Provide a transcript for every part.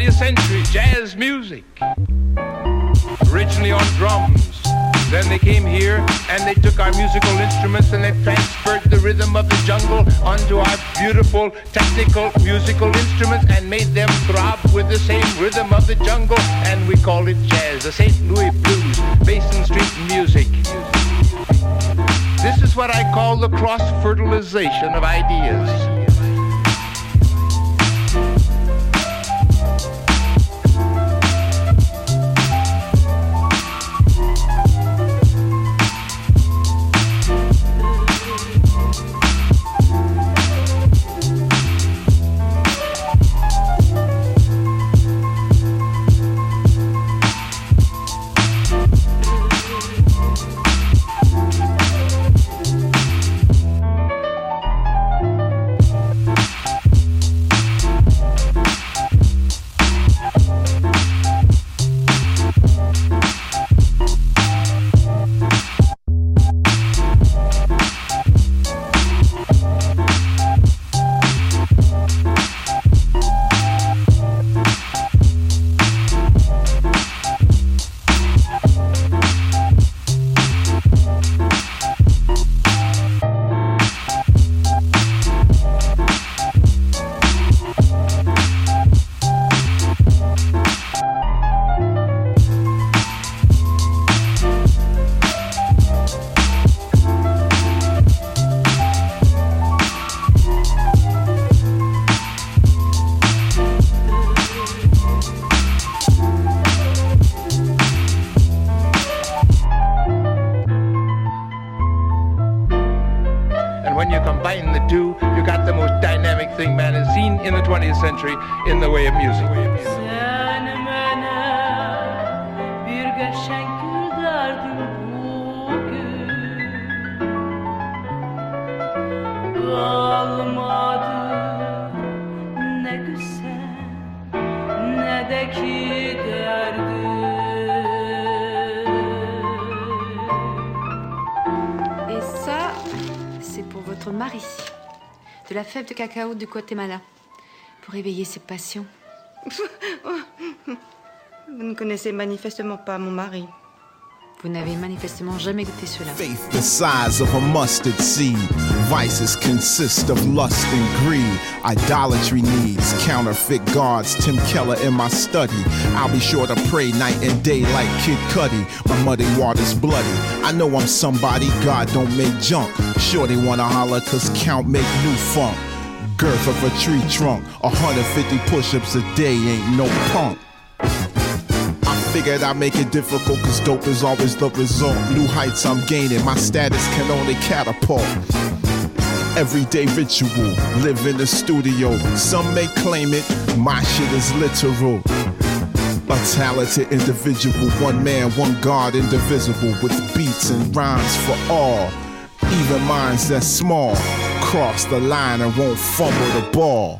20th century jazz music. Originally on drums. Then they came here and they took our musical instruments and they transferred the rhythm of the jungle onto our beautiful technical musical instruments and made them throb with the same rhythm of the jungle and we call it jazz, the St. Louis blues, Basin Street music. This is what I call the cross-fertilization of ideas. Et ça, c'est pour votre mari. De la fève de cacao du Guatemala. Pour éveiller ses passions. Vous ne connaissez manifestement pas mon mari. Vous n'avez manifestement jamais goûté cela. Faith the size of a mustard seed. Vices consist of lust and greed. Idolatry needs counterfeit gods. Tim Keller in my study. I'll be sure to pray night and day like Kid Cudi. My muddy water's bloody. I know I'm somebody, God don't make junk. Sure they wanna holler cause count make new funk. Girth of a tree trunk. 150 push-ups a day ain't no punk. I figured I'd make it difficult cause dope is always the result. New heights I'm gaining, my status can only catapult. Everyday ritual, live in the studio. Some may claim it, my shit is literal. A talented individual, one man, one God, indivisible, with beats and rhymes for all. Even minds that small, cross the line and won't fumble the ball.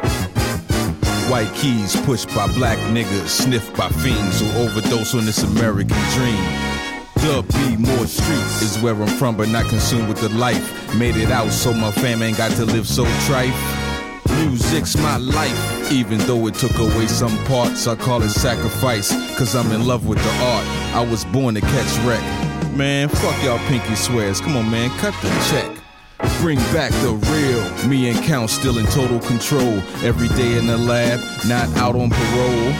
White keys pushed by black niggas, sniffed by fiends who overdose on this American dream. Dub B, more streets is where I'm from, but not consumed with the life. Made it out so my fam ain't got to live so trife. Music's my life, even though it took away some parts. I call it sacrifice, cause I'm in love with the art. I was born to catch wreck. Man, fuck y'all pinky swears. Come on, man, cut the check. Bring back the real. Me and Count still in total control. Every day in the lab, not out on parole.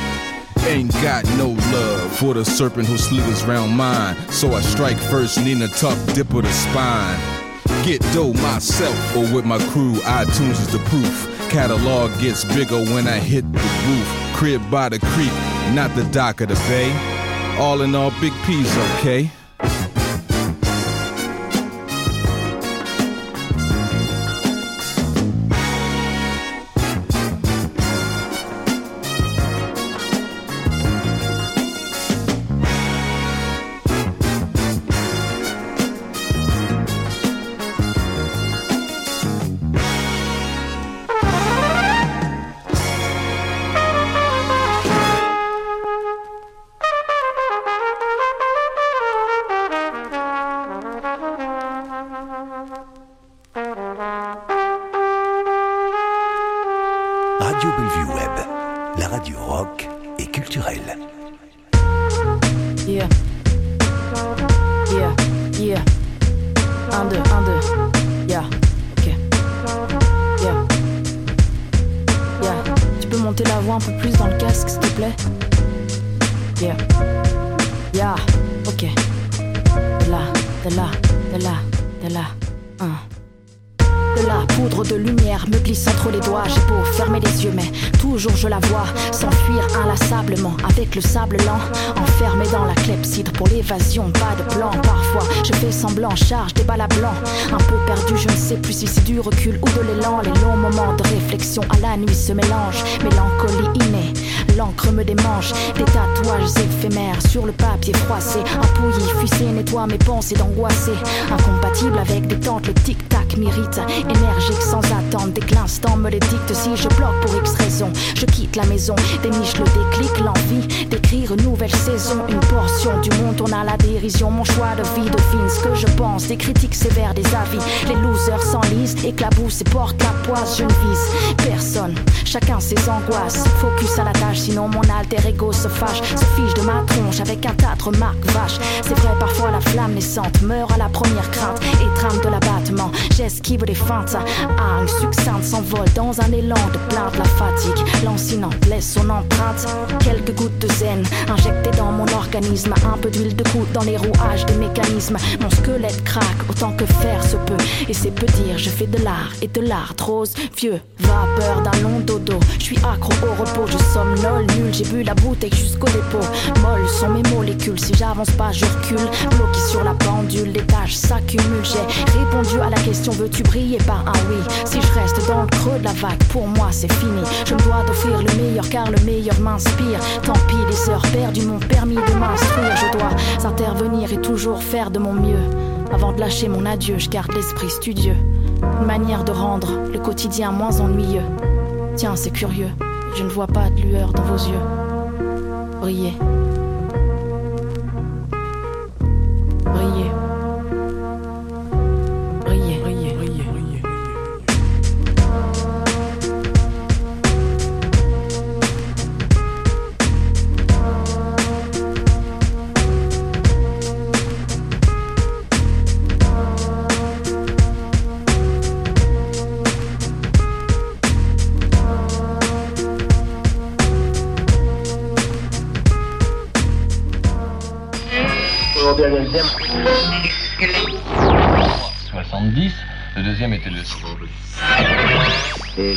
Ain't got no love for the serpent who slithers round mine. So I strike first, Nina Tuck, dip of the spine. Get dough myself or with my crew, iTunes is the proof. Catalog gets bigger when I hit the roof. Crib by the creek, not the dock of the bay. All in all, Big P's okay. Voix un peu plus dans le casque, s'il te plaît? Yeah. Yeah, ok. De là, de là, de là, de là. La poudre de lumière me glisse entre les doigts. J'ai beau fermer les yeux, mais toujours je la vois s'enfuir inlassablement avec le sable lent. Enfermé dans la clepsydre pour l'évasion, pas de plan. Parfois je fais semblant, charge des balles à blanc. Un peu perdu, je ne sais plus si c'est du recul ou de l'élan. Les longs moments de réflexion à la nuit se mélangent. Mélancolie innée, l'encre me démange. Des tatouages éphémères sur le papier froissé. Un pouilly fuissé nettoie mes pensées d'angoissé. Incompatible avec des tentes, le tic-tac m'irrite. Énergique sans attendre, dès que l'instant me les dicte. Si je bloque pour X raison, je quitte la maison. Déniche le déclic, l'envie d'écrire une nouvelle saison. Une portion du monde tourne à la dérision. Mon choix de vie devine ce que je pense. Des critiques sévères, des avis. Les losers s'enlisent, éclaboussent et portent la poisse. Je ne vise personne, chacun ses angoisses. Focus à la tâche, sinon mon alter ego se fâche. Se fiche de ma tronche avec un tas de remarques vaches. C'est vrai, parfois la flamme naissante meurt à la première crainte. Et trame de l'abattement, j'esquive les feintes. Ah, une succincte s'envole dans un élan de plainte. La fatigue lancinante laisse son empreinte. Quelques gouttes de zen injectées dans mon organisme. Un peu d'huile de coude dans les rouages des mécanismes. Mon squelette craque autant que faire se peut. Et c'est peu dire, je fais de l'art et de l'art rose. Vieux, vapeur d'un long dodo. Je suis accro au repos, je somnole nul. J'ai bu la bouteille jusqu'au dépôt. Molles sont mes molécules. Si j'avance pas, je recule. Bloqué sur la pendule, les tâches s'accumulent. J'ai répondu à la question veux-tu briller par un oui Si je reste dans le creux de la vague, pour moi c'est fini. Je dois d'offrir le meilleur car le meilleur m'inspire. Tant pis, les heures perdues m'ont permis de m'instruire. Je dois intervenir et toujours faire de mon mieux. Avant de lâcher mon adieu, je garde l'esprit studieux. Une manière de rendre le quotidien moins ennuyeux. Tiens, c'est curieux, je ne vois pas de lueur dans vos yeux. Brillez. 70, le deuxième était le... Et...